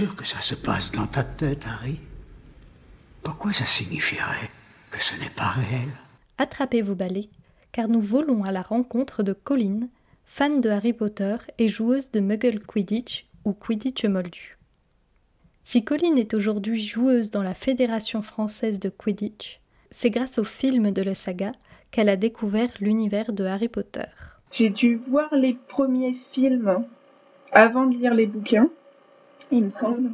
sûr que ça se passe dans ta tête, Harry Pourquoi ça signifierait que ce n'est pas réel? Attrapez vos balais, car nous volons à la rencontre de Colline, fan de Harry Potter et joueuse de Muggle Quidditch ou Quidditch Moldu. Si Colline est aujourd'hui joueuse dans la Fédération française de Quidditch, c'est grâce au film de la saga qu'elle a découvert l'univers de Harry Potter. J'ai dû voir les premiers films avant de lire les bouquins, il me semble.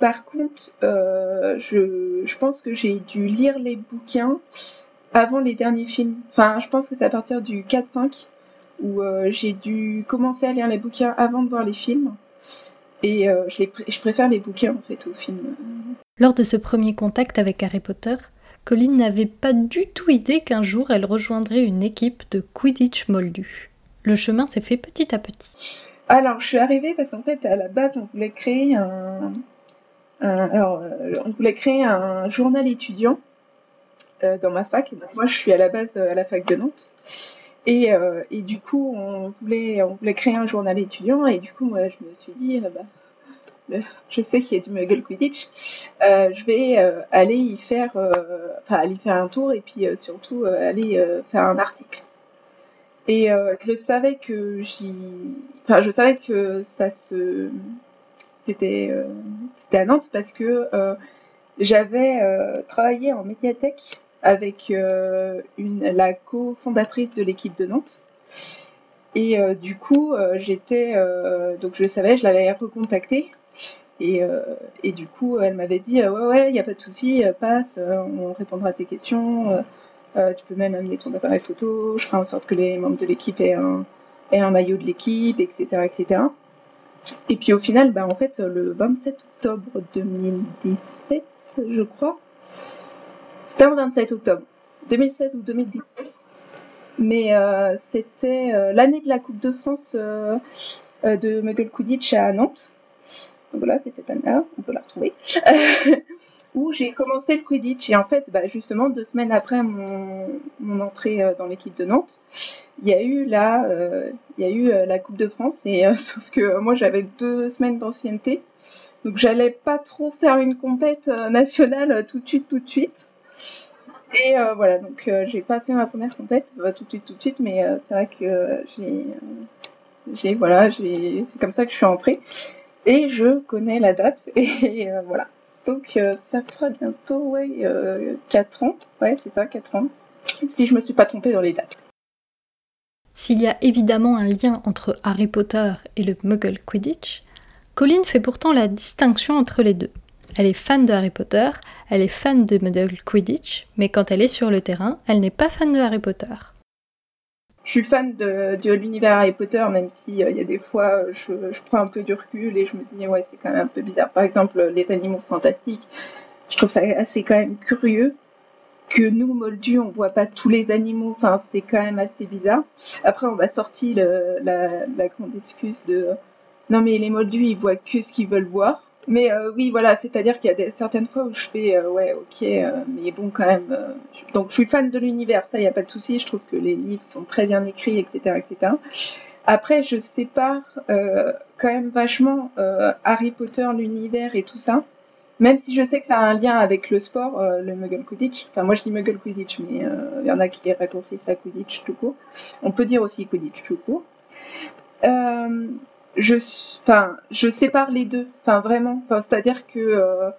Par contre, euh, je, pense que j'ai dû lire les bouquins avant les derniers films. Enfin, je pense que c'est à partir du 4-5 où euh, j'ai dû commencer à lire les bouquins avant de voir les films. Et euh, je, je, préfère les bouquins en fait aux films. Lors de ce premier contact avec Harry Potter, Colline n'avait pas du tout idée qu'un jour elle rejoindrait une équipe de Quidditch moldu. Le chemin s'est fait petit à petit. Alors, je suis arrivée parce qu'en fait, à la base, on voulait créer un, euh, voulait créer un journal étudiant euh, dans ma fac. moi, je suis à la base euh, à la fac de Nantes. Et, et, du coup, on voulait, on voulait créer un journal étudiant. Et du coup, moi, je me suis dit, bah, je sais qu'il y a du Muggle Quidditch, je vais aller y faire, enfin faire un tour et puis surtout aller faire un article. Et je savais que j'y, enfin je savais que ça se, c'était, c'était à Nantes parce que j'avais travaillé en médiathèque avec une, la cofondatrice de l'équipe de Nantes. Et du coup, j'étais, donc je savais, je l'avais recontactée et, euh, et du coup, elle m'avait dit euh, Ouais, ouais, il n'y a pas de souci, euh, passe, on répondra à tes questions. Tu peux même amener ton appareil photo. Je ferai en sorte que les membres de l'équipe aient un, aient un maillot de l'équipe, etc., etc. Et puis au final, bah, en fait, le 27 octobre 2017, je crois, c'était le 27 octobre 2016 ou 2017, mais c'était l'année de la Coupe de France de Muggle Quidditch à Nantes voilà, c'est cette année-là, on peut la retrouver, où j'ai commencé le Quidditch. Et en fait, bah, justement, deux semaines après mon, entrée euh, dans l'équipe de Nantes, il y a eu la, euh, il y a eu euh, la Coupe de France. Et sauf que moi, j'avais deux semaines d'ancienneté, donc j'allais pas trop faire une compète nationale tout de suite, tout de suite. Et voilà, donc j'ai pas fait ma première compète tout de suite, tout de suite, mais c'est vrai que j'ai, j'ai voilà, j'ai, c'est comme ça que je suis entrée. Et je connais la date, et euh, voilà. Donc euh, ça fera bientôt, ouais, 4 euh, ans. Ouais, c'est ça, 4 ans. Si je me suis pas trompée dans les dates. S'il y a évidemment un lien entre Harry Potter et le Muggle Quidditch, Colline fait pourtant la distinction entre les deux. Elle est fan de Harry Potter, elle est fan de Muggle Quidditch, mais quand elle est sur le terrain, elle n'est pas fan de Harry Potter je suis fan de, l'univers Harry Potter, même si euh, il y a des fois je, je, prends un peu du recul et je me dis ouais c'est quand même un peu bizarre. Par exemple les animaux fantastiques, je trouve ça assez quand même curieux que nous Moldus on voit pas tous les animaux. Enfin c'est quand même assez bizarre. Après on m'a sorti la grande excuse de non mais les Moldus ils voient que ce qu'ils veulent voir. Mais euh, oui, voilà, c'est-à-dire qu'il y a certaines fois où je fais, euh, ouais, ok, euh, mais bon, quand même. donc, je suis fan de l'univers, ça, il n'y a pas de souci. Je trouve que les livres sont très bien écrits, etc., etc. Après, je sépare quand même vachement Harry Potter, l'univers et tout ça. Même si je sais que ça a un lien avec le sport, le Muggle Quidditch. Enfin, moi, je dis Muggle Quidditch, mais il y en a qui raccourcissent à Quidditch tout court. On peut dire aussi Quidditch tout court. Euh, je, enfin, je sépare les deux. Enfin, vraiment. C'est-à-dire que euh,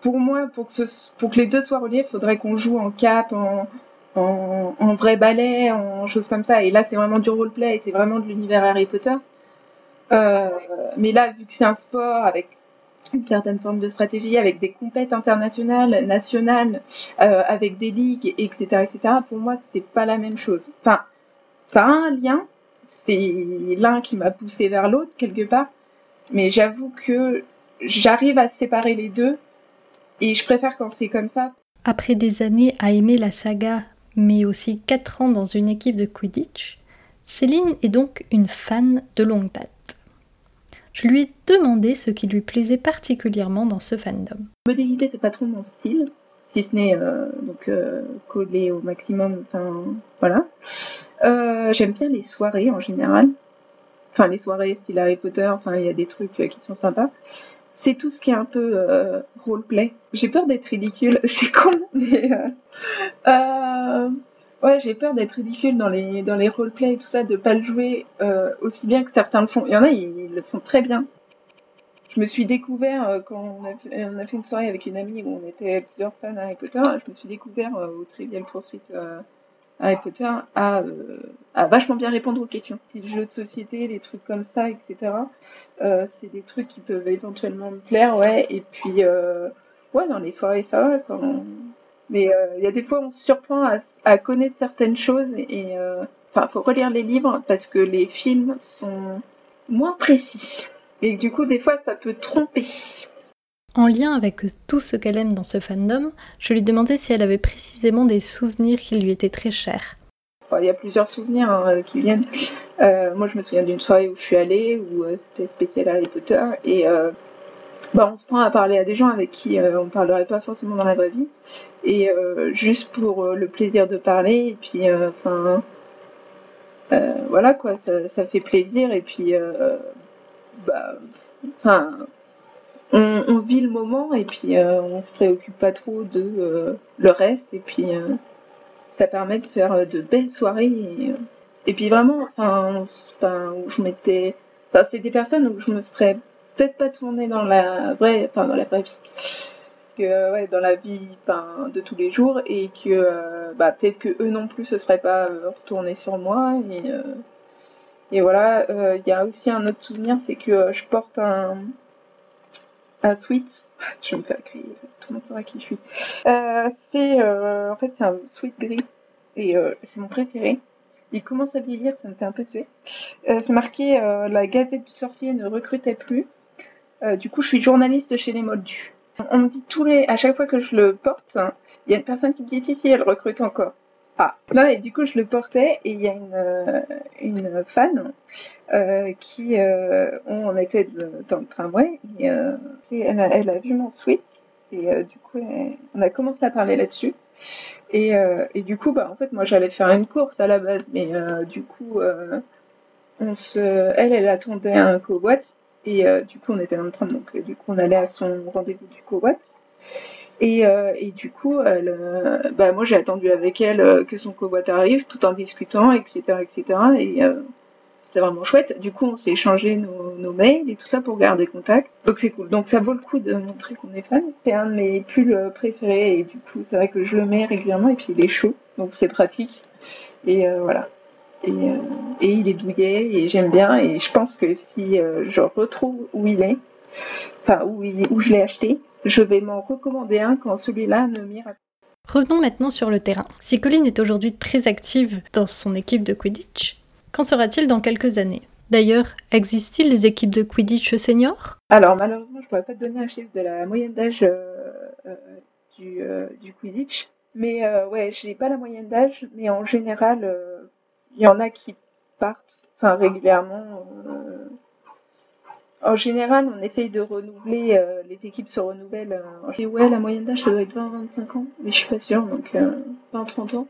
pour moi, pour que, ce, pour que les deux soient reliés, il faudrait qu'on joue en cap, en, en, en, vrai ballet, en choses comme ça. Et là, c'est vraiment du roleplay, c'est vraiment de l'univers Harry Potter. Euh, mais là, vu que c'est un sport avec une certaine forme de stratégie, avec des compètes internationales, nationales, euh, avec des ligues, etc., etc., pour moi, c'est pas la même chose. Enfin, ça a un lien, c'est l'un qui m'a poussé vers l'autre quelque part. Mais j'avoue que j'arrive à séparer les deux et je préfère quand c'est comme ça. Après des années à aimer la saga, mais aussi 4 ans dans une équipe de Quidditch, Céline est donc une fan de longue date. Je lui ai demandé ce qui lui plaisait particulièrement dans ce fandom. Modélité, c'est pas trop mon style, si ce n'est euh, donc euh, coller au maximum. Enfin, voilà. Euh, j'aime bien les soirées en général. Enfin, les soirées style Harry Potter, enfin, il y a des trucs qui sont sympas. c'est tout ce qui est un peu roleplay. J'ai peur d'être ridicule, c'est con, mais ouais, j'ai peur d'être ridicule dans les dans les roleplay et tout ça, de pas le jouer aussi bien que certains le font. Il y en a, ils, le font très bien. Je me suis découvert quand on a, fait, on a, fait, une soirée avec une amie où on était plusieurs fans Harry Potter. Je me suis découvert au Trivial Poursuite Harry Potter à, euh, vachement bien répondre aux questions. Les jeux de société, les trucs comme ça, etc. Euh, c'est des trucs qui peuvent éventuellement me plaire, ouais. Et puis, euh, ouais, dans les soirées, ça va. Quand Mais il y a des fois, on se surprend à, à connaître certaines choses et, enfin, faut relire les livres parce que les films sont moins précis. Et du coup, des fois, ça peut tromper. En lien avec tout ce qu'elle aime dans ce fandom, je lui demandais si elle avait précisément des souvenirs qui lui étaient très chers. Il y a plusieurs souvenirs hein, qui viennent. Euh, moi, je me souviens d'une soirée où je suis allée, où euh, c'était spécial Harry Potter, et euh, bah, on se prend à parler à des gens avec qui on ne parlerait pas forcément dans la vraie vie, et juste pour le plaisir de parler, et puis, enfin, voilà quoi, ça, ça, fait plaisir, et puis, bah, enfin on, vit le moment et puis euh, on se préoccupe pas trop de euh, le reste et puis euh, ça permet de faire de belles soirées et, puis vraiment enfin, où je m'étais enfin c'est des personnes où je me serais peut-être pas tournée dans la vraie enfin dans la vraie vie. Que ouais dans la vie enfin, de tous les jours et que bah peut-être que eux non plus se seraient pas retournés sur moi et voilà il y a aussi un autre souvenir c'est que je porte un un sweat. Je vais me faire crier, tout le monde saura qui je suis. Euh, c'est euh, en fait c'est un sweat gris et euh, c'est mon préféré. Il commence à vieillir, ça me fait un peu tuer. c'est marqué la Gazette du sorcier ne recrutait plus. du coup, je suis journaliste chez les Moldus. On me dit tous les, à chaque fois que je le porte, il y a une personne qui me dit si si elle recrute encore. Ah, non, et du coup, je le portais et il y a une, euh, une fan euh, qui, euh, on était dans le tramway et, elle, a, elle, a, vu mon sweat et du coup, on a commencé à parler là-dessus. Et, et, du coup, bah, en fait, moi, j'allais faire une course à la base, mais du coup, on se, elle, elle attendait un covoit et du coup, on était dans le tram, donc du coup, on allait à son rendez-vous du covoit. Et, euh, et, du coup, euh, bah, moi j'ai attendu avec elle euh, que son covoit arrive, tout en discutant, etc., etc. Et c'était vraiment chouette. Du coup, on s'est échangé nos, mails et tout ça pour garder contact. Donc c'est cool. Donc ça vaut le coup de montrer qu'on est fan. C'est un de mes pulls préférés et du coup, c'est vrai que je le mets régulièrement et puis il est chaud, donc c'est pratique. Et voilà. Et, il est douillet et j'aime bien. Et je pense que si je retrouve où il est, enfin où je l'ai acheté, je vais m'en recommander un quand celui-là ne m'ira pas. Revenons maintenant sur le terrain. Si Colline est aujourd'hui très active dans son équipe de Quidditch, qu'en sera-t-il dans quelques années? D'ailleurs, existe-t-il des équipes de Quidditch senior Alors malheureusement, je ne pourrais pas te donner un chiffre de la moyenne d'âge euh, euh, du, euh, du, Quidditch. Mais ouais, je n'ai pas la moyenne d'âge, mais en général, il y en a qui partent, régulièrement en général, on essaye de renouveler, euh, les équipes se renouvellent. Euh, ouais, la moyenne d'âge, ça doit être 20-25 ans, mais je suis pas sûre, donc euh, 20-30 ans.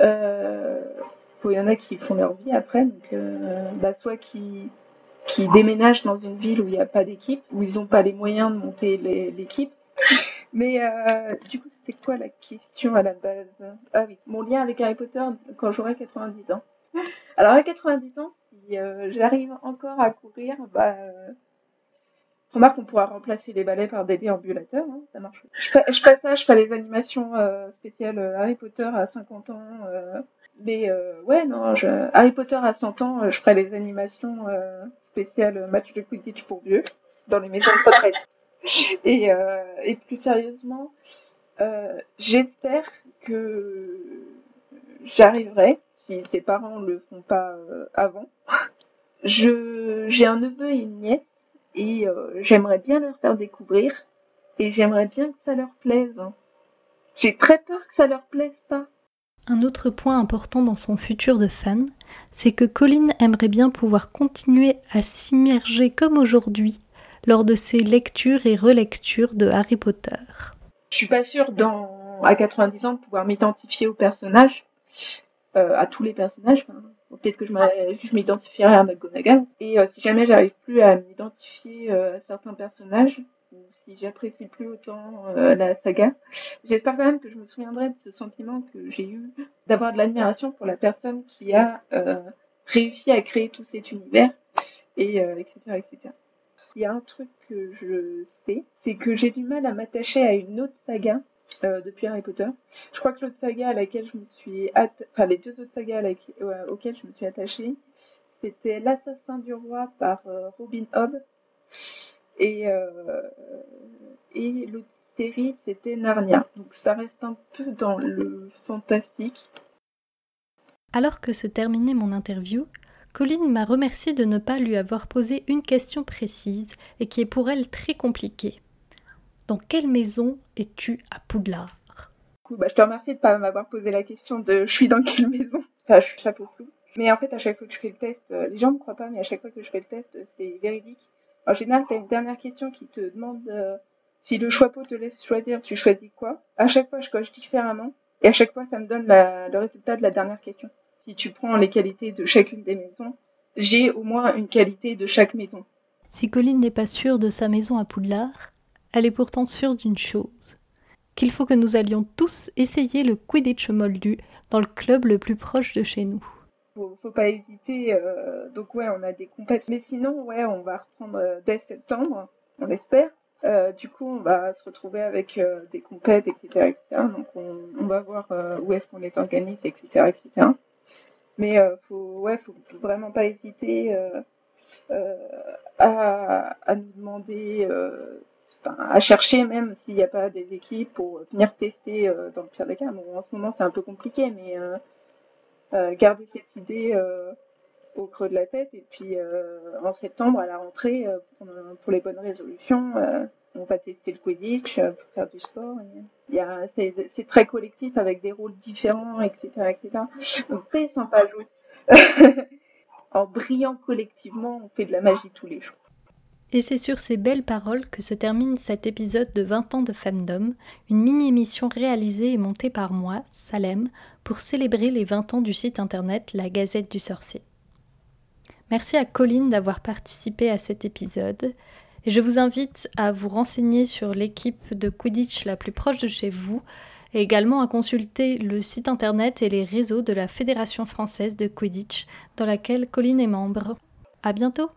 Euh, il y en a qui font leur vie après, donc euh, bah, soit qui, qui déménagent dans une ville où il n'y a pas d'équipe, où ils n'ont pas les moyens de monter l'équipe. Mais euh, du coup, c'était quoi la question à la base? Ah oui, mon lien avec Harry Potter quand j'aurai 90 ans. Alors à 90 ans, si euh, j'arrive encore à courir, bah, euh, remarque, on pourra remplacer les balais par des déambulateurs, hein, ça marche. Je fais, je fais ça, je fais les animations euh, spéciales Harry Potter à 50 ans. mais ouais, non, je, Harry Potter à 100 ans, je ferai les animations spéciales match de Quidditch pour vieux dans les maisons de retraite. Et, et plus sérieusement, j'espère que j'arriverai si ses parents le font pas euh, avant. Je j'ai un neveu et une nièce et euh, j'aimerais bien leur faire découvrir et j'aimerais bien que ça leur plaise. J'ai très peur que ça leur plaise pas. Un autre point important dans son futur de fan, c'est que Colin aimerait bien pouvoir continuer à s'immerger comme aujourd'hui lors de ses lectures et relectures de Harry Potter. Je suis pas sûre dans à 90 ans de pouvoir m'identifier au personnage, euh, à tous les personnages. peut-être que je m'identifierai à McGonagall. Et si jamais j'arrive plus à m'identifier à certains personnages, ou si j'apprécie plus autant la saga, j'espère quand même que je me souviendrai de ce sentiment que j'ai eu d'avoir de l'admiration pour la personne qui a réussi à créer tout cet univers, et etc., etc. Il y a un truc que je sais, c'est que j'ai du mal à m'attacher à une autre saga euh, depuis Harry Potter. Je crois que l'autre saga à laquelle je me suis enfin les deux autres sagas auxquelles je me suis attachée, c'était L'assassin du roi par euh, Robin Hobb et euh, et l'autre série c'était Narnia. Donc ça reste un peu dans le fantastique. Alors que se terminait mon interview, Colline m'a remercié de ne pas lui avoir posé une question précise et qui est pour elle très compliquée. Dans quelle maison es-tu à Poudlard? Bah, Je te remercie de ne pas m'avoir posé la question de je suis dans quelle maison. Enfin, je suis chapeau flou. Mais en fait, à chaque fois que je fais le test, euh, les gens ne me croient pas, mais à chaque fois que je fais le test, euh, c'est véridique. En général, tu as une dernière question qui te demande euh, si le choix te laisse choisir, tu choisis quoi? À chaque fois, je coche différemment. Et à chaque fois, ça me donne le résultat de la dernière question. Si tu prends les qualités de chacune des maisons, j'ai au moins une qualité de chaque maison. Si Colline n'est pas sûre de sa maison à Poudlard, elle est pourtant sûre d'une chose qu'il faut que nous allions tous essayer le Quidditch Moldu dans le club le plus proche de chez nous. Faut, faut pas hésiter. Euh, donc ouais, on a des compètes, mais sinon ouais, on va reprendre euh, dès septembre, on l'espère. Euh, du coup, on va se retrouver avec des compètes, etc., etc. Donc on, va voir où est-ce qu'on les organise, etc., etc. Mais faut, ouais, faut, vraiment pas hésiter à, nous demander, à chercher même s'il n'y a pas des équipes pour venir tester dans le pire des cas. En ce moment, c'est un peu compliqué, mais garder cette idée au creux de la tête et puis en septembre à la rentrée pour, les bonnes résolutions on va tester le Quidditch pour faire du sport c'est très collectif avec des rôles différents, etc., etc. Donc très sympa à jouer. en brillant collectivement, on fait de la magie tous les jours. Et c'est sur ces belles paroles que se termine cet épisode de 20 ans de fandom, une mini-émission réalisée et montée par moi, Salem, pour célébrer les 20 ans du site internet La Gazette du Sorcier. Merci à Colline d'avoir participé à cet épisode je vous invite à vous renseigner sur l'équipe de Quidditch la plus proche de chez vous et également à consulter le site internet et les réseaux de la Fédération française de Quidditch dans laquelle Colline est membre. À bientôt!